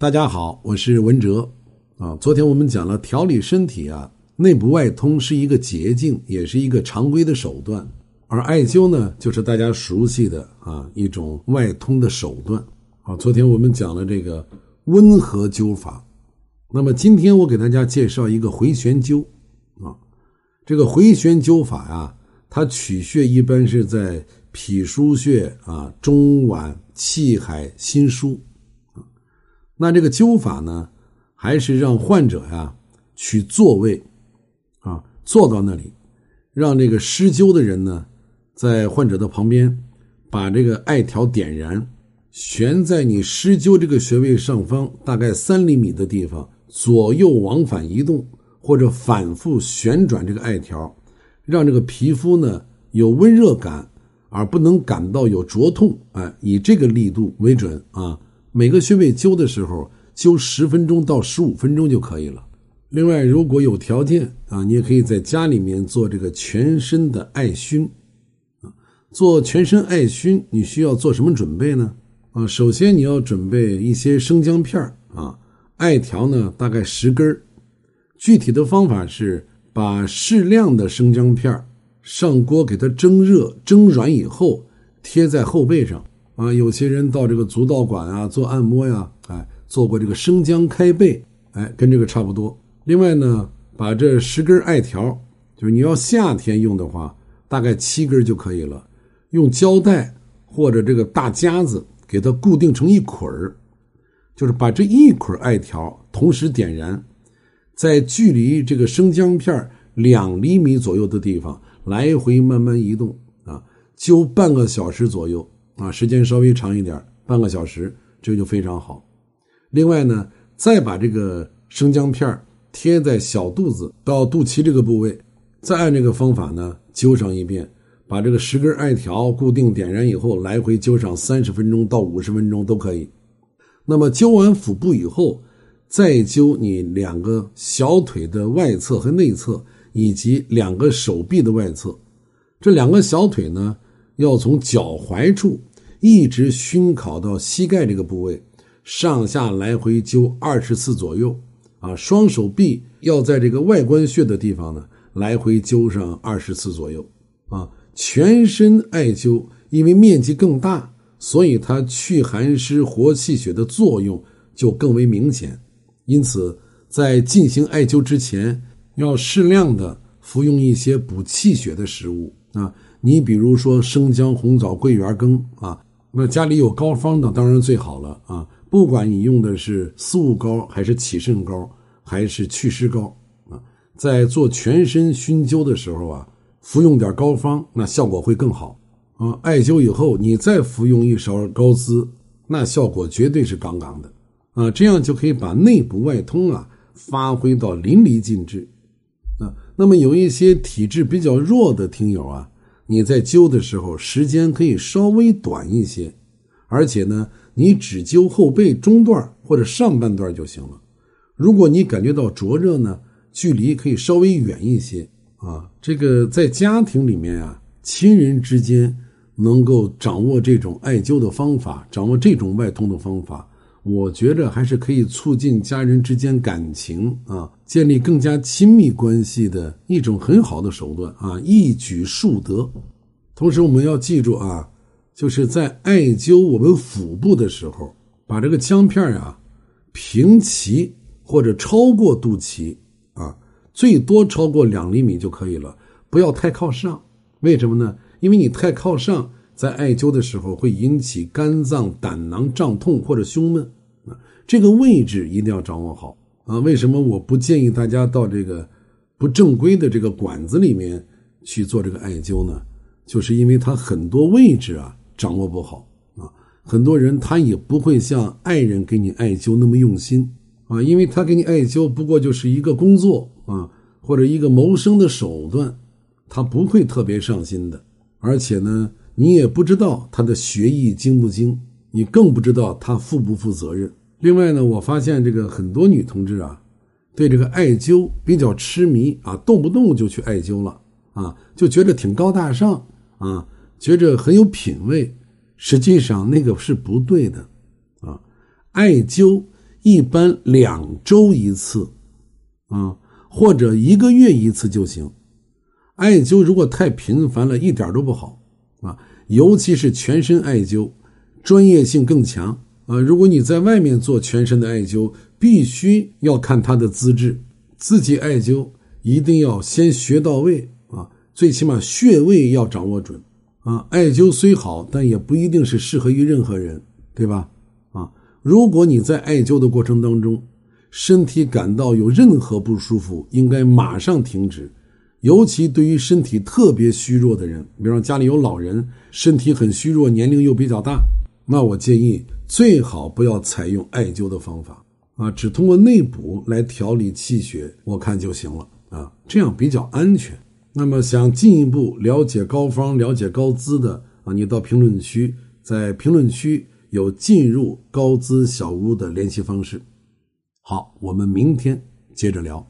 大家好，我是文哲啊。昨天我们讲了调理身体啊，内部外通是一个捷径，也是一个常规的手段。而艾灸呢，就是大家熟悉的啊一种外通的手段啊。昨天我们讲了这个温和灸法，那么今天我给大家介绍一个回旋灸啊。这个回旋灸法呀，它取穴一般是在脾腧穴啊、中脘、气海、心腧。那这个灸法呢，还是让患者呀取座位，啊，坐到那里，让这个施灸的人呢，在患者的旁边，把这个艾条点燃，悬在你施灸这个穴位上方大概三厘米的地方，左右往返移动或者反复旋转这个艾条，让这个皮肤呢有温热感，而不能感到有灼痛，哎，以这个力度为准啊。每个穴位灸的时候，灸十分钟到十五分钟就可以了。另外，如果有条件啊，你也可以在家里面做这个全身的艾熏。啊，做全身艾熏，你需要做什么准备呢？啊，首先你要准备一些生姜片啊，艾条呢大概十根具体的方法是把适量的生姜片上锅给它蒸热，蒸软以后贴在后背上。啊，有些人到这个足道馆啊做按摩呀，哎，做过这个生姜开背，哎，跟这个差不多。另外呢，把这十根艾条，就是你要夏天用的话，大概七根就可以了。用胶带或者这个大夹子给它固定成一捆儿，就是把这一捆艾条同时点燃，在距离这个生姜片两厘米左右的地方来回慢慢移动啊，灸半个小时左右。啊，时间稍微长一点，半个小时，这就非常好。另外呢，再把这个生姜片贴在小肚子到肚脐这个部位，再按这个方法呢灸上一遍，把这个十根艾条固定点燃以后，来回灸上三十分钟到五十分钟都可以。那么灸完腹部以后，再灸你两个小腿的外侧和内侧，以及两个手臂的外侧。这两个小腿呢，要从脚踝处。一直熏烤到膝盖这个部位，上下来回灸二十次左右，啊，双手臂要在这个外关穴的地方呢，来回灸上二十次左右，啊，全身艾灸，因为面积更大，所以它祛寒湿、活气血的作用就更为明显。因此，在进行艾灸之前，要适量的服用一些补气血的食物啊，你比如说生姜、红枣、桂圆羹啊。那家里有膏方的当然最好了啊！不管你用的是四物膏，还是起肾膏，还是祛湿膏啊，在做全身熏灸的时候啊，服用点膏方，那效果会更好啊。艾灸以后，你再服用一勺膏滋，那效果绝对是杠杠的啊！这样就可以把内部外通啊发挥到淋漓尽致啊。那么有一些体质比较弱的听友啊。你在灸的时候，时间可以稍微短一些，而且呢，你只灸后背中段或者上半段就行了。如果你感觉到灼热呢，距离可以稍微远一些啊。这个在家庭里面啊，亲人之间能够掌握这种艾灸的方法，掌握这种外通的方法。我觉着还是可以促进家人之间感情啊，建立更加亲密关系的一种很好的手段啊，一举数得。同时，我们要记住啊，就是在艾灸我们腹部的时候，把这个姜片啊平齐或者超过肚脐啊，最多超过两厘米就可以了，不要太靠上。为什么呢？因为你太靠上。在艾灸的时候会引起肝脏胆囊胀痛或者胸闷啊，这个位置一定要掌握好啊。为什么我不建议大家到这个不正规的这个馆子里面去做这个艾灸呢？就是因为它很多位置啊掌握不好啊，很多人他也不会像爱人给你艾灸那么用心啊，因为他给你艾灸不过就是一个工作啊或者一个谋生的手段，他不会特别上心的，而且呢。你也不知道他的学艺精不精，你更不知道他负不负责任。另外呢，我发现这个很多女同志啊，对这个艾灸比较痴迷啊，动不动就去艾灸了啊，就觉得挺高大上啊，觉着很有品位。实际上那个是不对的啊，艾灸一般两周一次，啊，或者一个月一次就行。艾灸如果太频繁了，一点都不好啊，尤其是全身艾灸，专业性更强啊。如果你在外面做全身的艾灸，必须要看他的资质，自己艾灸一定要先学到位啊，最起码穴位要掌握准啊。艾灸虽好，但也不一定是适合于任何人，对吧？啊，如果你在艾灸的过程当中，身体感到有任何不舒服，应该马上停止。尤其对于身体特别虚弱的人，比方家里有老人，身体很虚弱，年龄又比较大，那我建议最好不要采用艾灸的方法啊，只通过内补来调理气血，我看就行了啊，这样比较安全。那么想进一步了解膏方、了解高资的啊，你到评论区，在评论区有进入高资小屋的联系方式。好，我们明天接着聊。